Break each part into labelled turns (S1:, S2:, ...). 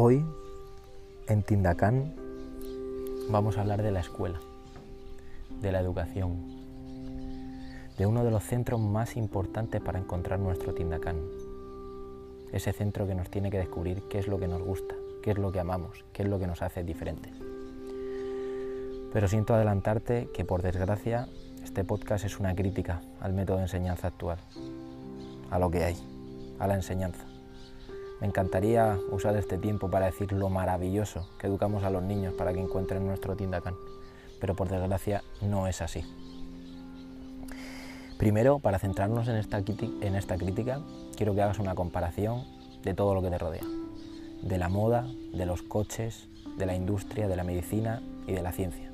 S1: Hoy, en Tindacán, vamos a hablar de la escuela, de la educación, de uno de los centros más importantes para encontrar nuestro Tindacán. Ese centro que nos tiene que descubrir qué es lo que nos gusta, qué es lo que amamos, qué es lo que nos hace diferentes. Pero siento adelantarte que por desgracia este podcast es una crítica al método de enseñanza actual, a lo que hay, a la enseñanza. Me encantaría usar este tiempo para decir lo maravilloso que educamos a los niños para que encuentren nuestro Tindacán, pero por desgracia no es así. Primero, para centrarnos en esta, en esta crítica, quiero que hagas una comparación de todo lo que te rodea, de la moda, de los coches, de la industria, de la medicina y de la ciencia.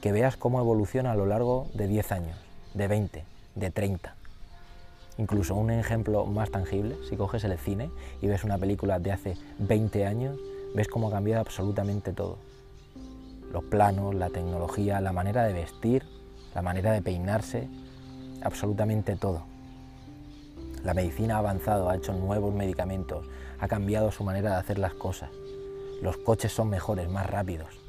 S1: Que veas cómo evoluciona a lo largo de 10 años, de 20, de 30 Incluso un ejemplo más tangible, si coges el cine y ves una película de hace 20 años, ves cómo ha cambiado absolutamente todo. Los planos, la tecnología, la manera de vestir, la manera de peinarse, absolutamente todo. La medicina ha avanzado, ha hecho nuevos medicamentos, ha cambiado su manera de hacer las cosas. Los coches son mejores, más rápidos.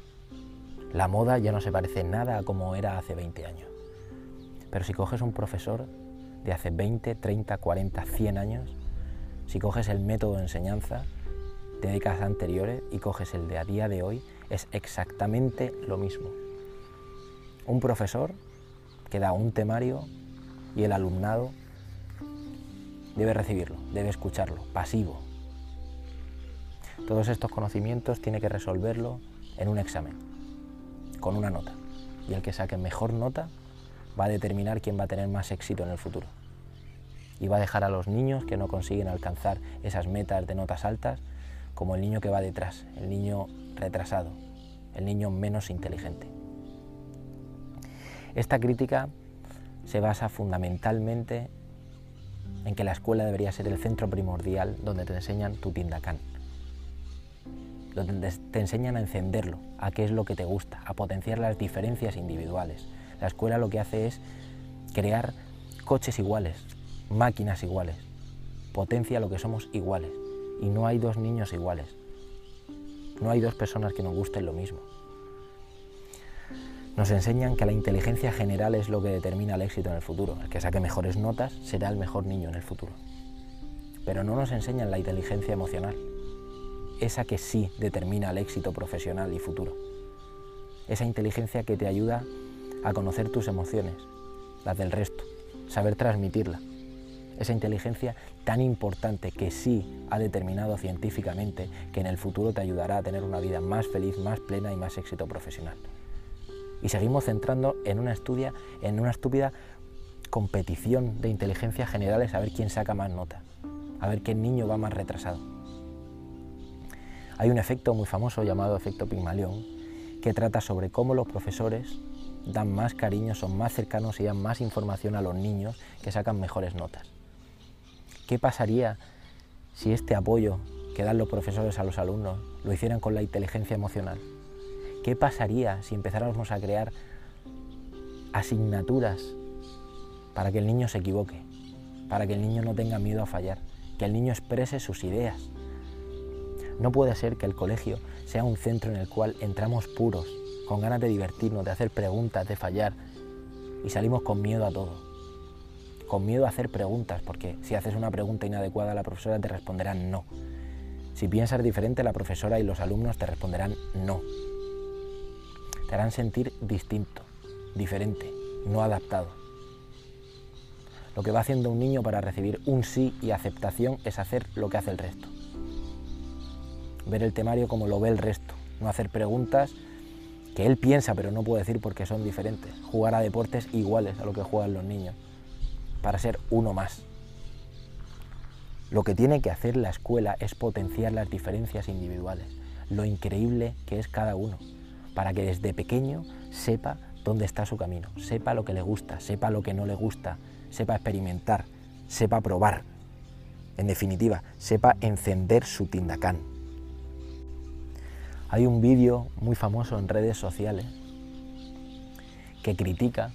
S1: La moda ya no se parece nada a como era hace 20 años. Pero si coges un profesor de hace 20, 30, 40, 100 años, si coges el método de enseñanza de décadas anteriores y coges el de a día de hoy, es exactamente lo mismo. Un profesor que da un temario y el alumnado debe recibirlo, debe escucharlo, pasivo. Todos estos conocimientos tiene que resolverlo en un examen, con una nota. Y el que saque mejor nota va a determinar quién va a tener más éxito en el futuro. Y va a dejar a los niños que no consiguen alcanzar esas metas de notas altas como el niño que va detrás, el niño retrasado, el niño menos inteligente. Esta crítica se basa fundamentalmente en que la escuela debería ser el centro primordial donde te enseñan tu tindacán, donde te enseñan a encenderlo, a qué es lo que te gusta, a potenciar las diferencias individuales, la escuela lo que hace es crear coches iguales, máquinas iguales, potencia lo que somos iguales. Y no hay dos niños iguales. No hay dos personas que nos gusten lo mismo. Nos enseñan que la inteligencia general es lo que determina el éxito en el futuro. El que saque mejores notas será el mejor niño en el futuro. Pero no nos enseñan la inteligencia emocional, esa que sí determina el éxito profesional y futuro. Esa inteligencia que te ayuda a conocer tus emociones, las del resto, saber transmitirla. Esa inteligencia tan importante que sí ha determinado científicamente que en el futuro te ayudará a tener una vida más feliz, más plena y más éxito profesional. Y seguimos centrando en una, estudia, en una estúpida competición de inteligencia generales a ver quién saca más nota, a ver qué niño va más retrasado. Hay un efecto muy famoso llamado efecto Pigmalión que trata sobre cómo los profesores dan más cariño, son más cercanos y dan más información a los niños que sacan mejores notas. ¿Qué pasaría si este apoyo que dan los profesores a los alumnos lo hicieran con la inteligencia emocional? ¿Qué pasaría si empezáramos a crear asignaturas para que el niño se equivoque, para que el niño no tenga miedo a fallar, que el niño exprese sus ideas? No puede ser que el colegio sea un centro en el cual entramos puros, con ganas de divertirnos, de hacer preguntas, de fallar, y salimos con miedo a todo. Con miedo a hacer preguntas, porque si haces una pregunta inadecuada, la profesora te responderá no. Si piensas diferente, la profesora y los alumnos te responderán no. Te harán sentir distinto, diferente, no adaptado. Lo que va haciendo un niño para recibir un sí y aceptación es hacer lo que hace el resto. Ver el temario como lo ve el resto, no hacer preguntas que él piensa pero no puede decir porque son diferentes. Jugar a deportes iguales a lo que juegan los niños, para ser uno más. Lo que tiene que hacer la escuela es potenciar las diferencias individuales, lo increíble que es cada uno, para que desde pequeño sepa dónde está su camino, sepa lo que le gusta, sepa lo que no le gusta, sepa experimentar, sepa probar. En definitiva, sepa encender su tindacán. Hay un vídeo muy famoso en redes sociales que critica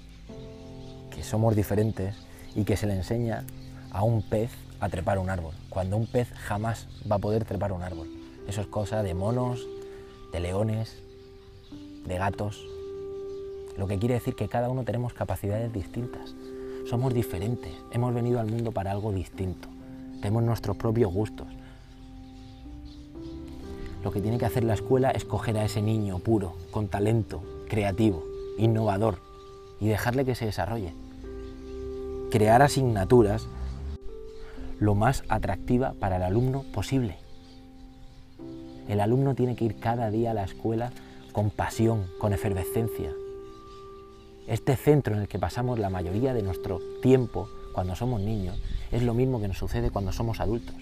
S1: que somos diferentes y que se le enseña a un pez a trepar un árbol, cuando un pez jamás va a poder trepar un árbol. Eso es cosa de monos, de leones, de gatos. Lo que quiere decir que cada uno tenemos capacidades distintas. Somos diferentes. Hemos venido al mundo para algo distinto. Tenemos nuestros propios gustos. Lo que tiene que hacer la escuela es coger a ese niño puro, con talento, creativo, innovador, y dejarle que se desarrolle. Crear asignaturas lo más atractiva para el alumno posible. El alumno tiene que ir cada día a la escuela con pasión, con efervescencia. Este centro en el que pasamos la mayoría de nuestro tiempo cuando somos niños es lo mismo que nos sucede cuando somos adultos.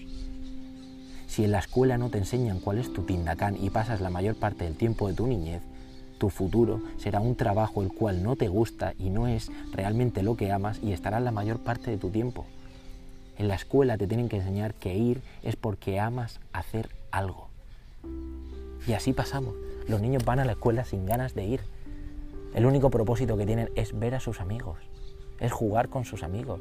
S1: Si en la escuela no te enseñan cuál es tu tindacán y pasas la mayor parte del tiempo de tu niñez, tu futuro será un trabajo el cual no te gusta y no es realmente lo que amas y estarás la mayor parte de tu tiempo. En la escuela te tienen que enseñar que ir es porque amas hacer algo. Y así pasamos. Los niños van a la escuela sin ganas de ir. El único propósito que tienen es ver a sus amigos, es jugar con sus amigos.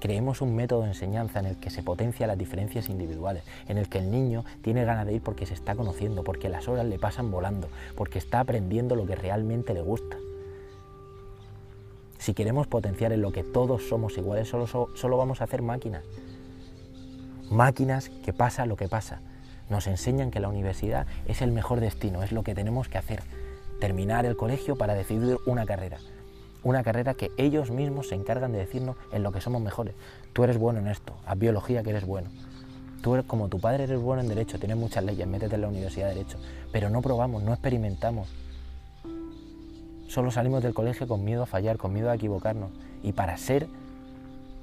S1: Creemos un método de enseñanza en el que se potencia las diferencias individuales, en el que el niño tiene ganas de ir porque se está conociendo, porque las horas le pasan volando, porque está aprendiendo lo que realmente le gusta. Si queremos potenciar en lo que todos somos iguales, solo, solo vamos a hacer máquinas. Máquinas que pasa lo que pasa, nos enseñan que la universidad es el mejor destino, es lo que tenemos que hacer, terminar el colegio para decidir una carrera. Una carrera que ellos mismos se encargan de decirnos en lo que somos mejores. Tú eres bueno en esto, haz biología que eres bueno. Tú eres como tu padre eres bueno en derecho, tienes muchas leyes, métete en la universidad de derecho. Pero no probamos, no experimentamos. Solo salimos del colegio con miedo a fallar, con miedo a equivocarnos. Y para ser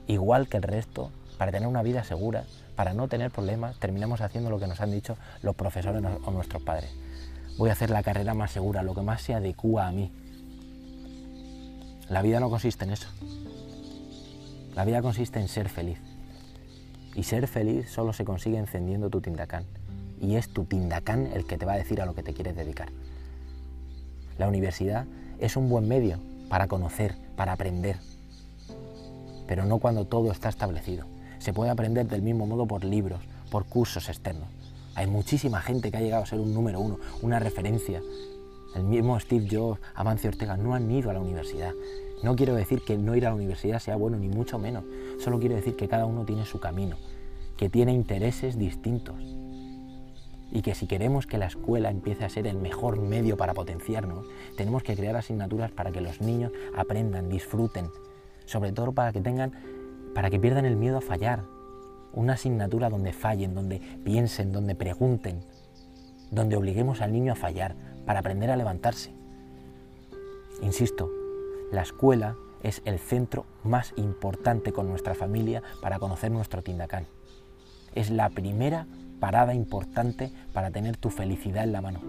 S1: igual que el resto, para tener una vida segura, para no tener problemas, terminamos haciendo lo que nos han dicho los profesores o nuestros padres. Voy a hacer la carrera más segura, lo que más se adecua a mí. La vida no consiste en eso. La vida consiste en ser feliz. Y ser feliz solo se consigue encendiendo tu tindacán. Y es tu tindacán el que te va a decir a lo que te quieres dedicar. La universidad es un buen medio para conocer, para aprender, pero no cuando todo está establecido se puede aprender del mismo modo por libros, por cursos externos. Hay muchísima gente que ha llegado a ser un número uno, una referencia. El mismo Steve Jobs, Amancio Ortega, no han ido a la universidad. No quiero decir que no ir a la universidad sea bueno, ni mucho menos. Solo quiero decir que cada uno tiene su camino, que tiene intereses distintos. Y que si queremos que la escuela empiece a ser el mejor medio para potenciarnos, tenemos que crear asignaturas para que los niños aprendan, disfruten, sobre todo para que tengan para que pierdan el miedo a fallar. Una asignatura donde fallen, donde piensen, donde pregunten, donde obliguemos al niño a fallar para aprender a levantarse. Insisto, la escuela es el centro más importante con nuestra familia para conocer nuestro Tindacán. Es la primera parada importante para tener tu felicidad en la mano.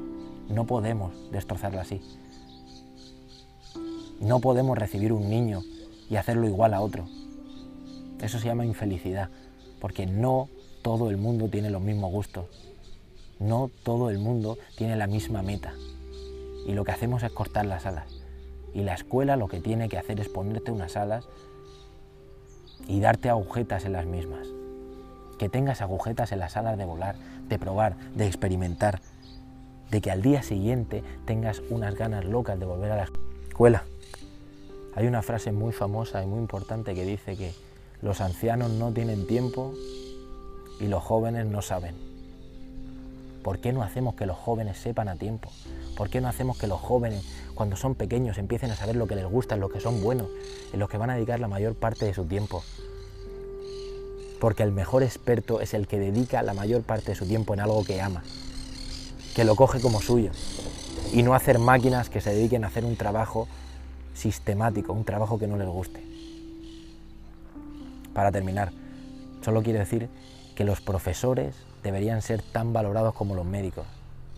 S1: No podemos destrozarla así. No podemos recibir un niño y hacerlo igual a otro. Eso se llama infelicidad, porque no todo el mundo tiene los mismos gustos, no todo el mundo tiene la misma meta. Y lo que hacemos es cortar las alas. Y la escuela lo que tiene que hacer es ponerte unas alas y darte agujetas en las mismas. Que tengas agujetas en las alas de volar, de probar, de experimentar, de que al día siguiente tengas unas ganas locas de volver a la escuela. Hay una frase muy famosa y muy importante que dice que los ancianos no tienen tiempo y los jóvenes no saben. ¿Por qué no hacemos que los jóvenes sepan a tiempo? ¿Por qué no hacemos que los jóvenes, cuando son pequeños, empiecen a saber lo que les gusta, en lo que son buenos, en lo que van a dedicar la mayor parte de su tiempo? Porque el mejor experto es el que dedica la mayor parte de su tiempo en algo que ama, que lo coge como suyo, y no hacer máquinas que se dediquen a hacer un trabajo sistemático, un trabajo que no les guste. Para terminar, solo quiero decir que los profesores deberían ser tan valorados como los médicos.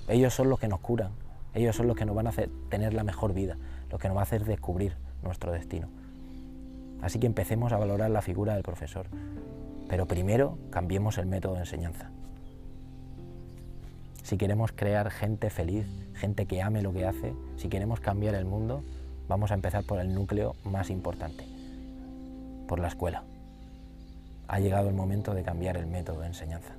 S1: Ellos son los que nos curan, ellos son los que nos van a hacer tener la mejor vida, los que nos van a hacer descubrir nuestro destino. Así que empecemos a valorar la figura del profesor, pero primero cambiemos el método de enseñanza. Si queremos crear gente feliz, gente que ame lo que hace, si queremos cambiar el mundo, vamos a empezar por el núcleo más importante, por la escuela ha llegado el momento de cambiar el método de enseñanza.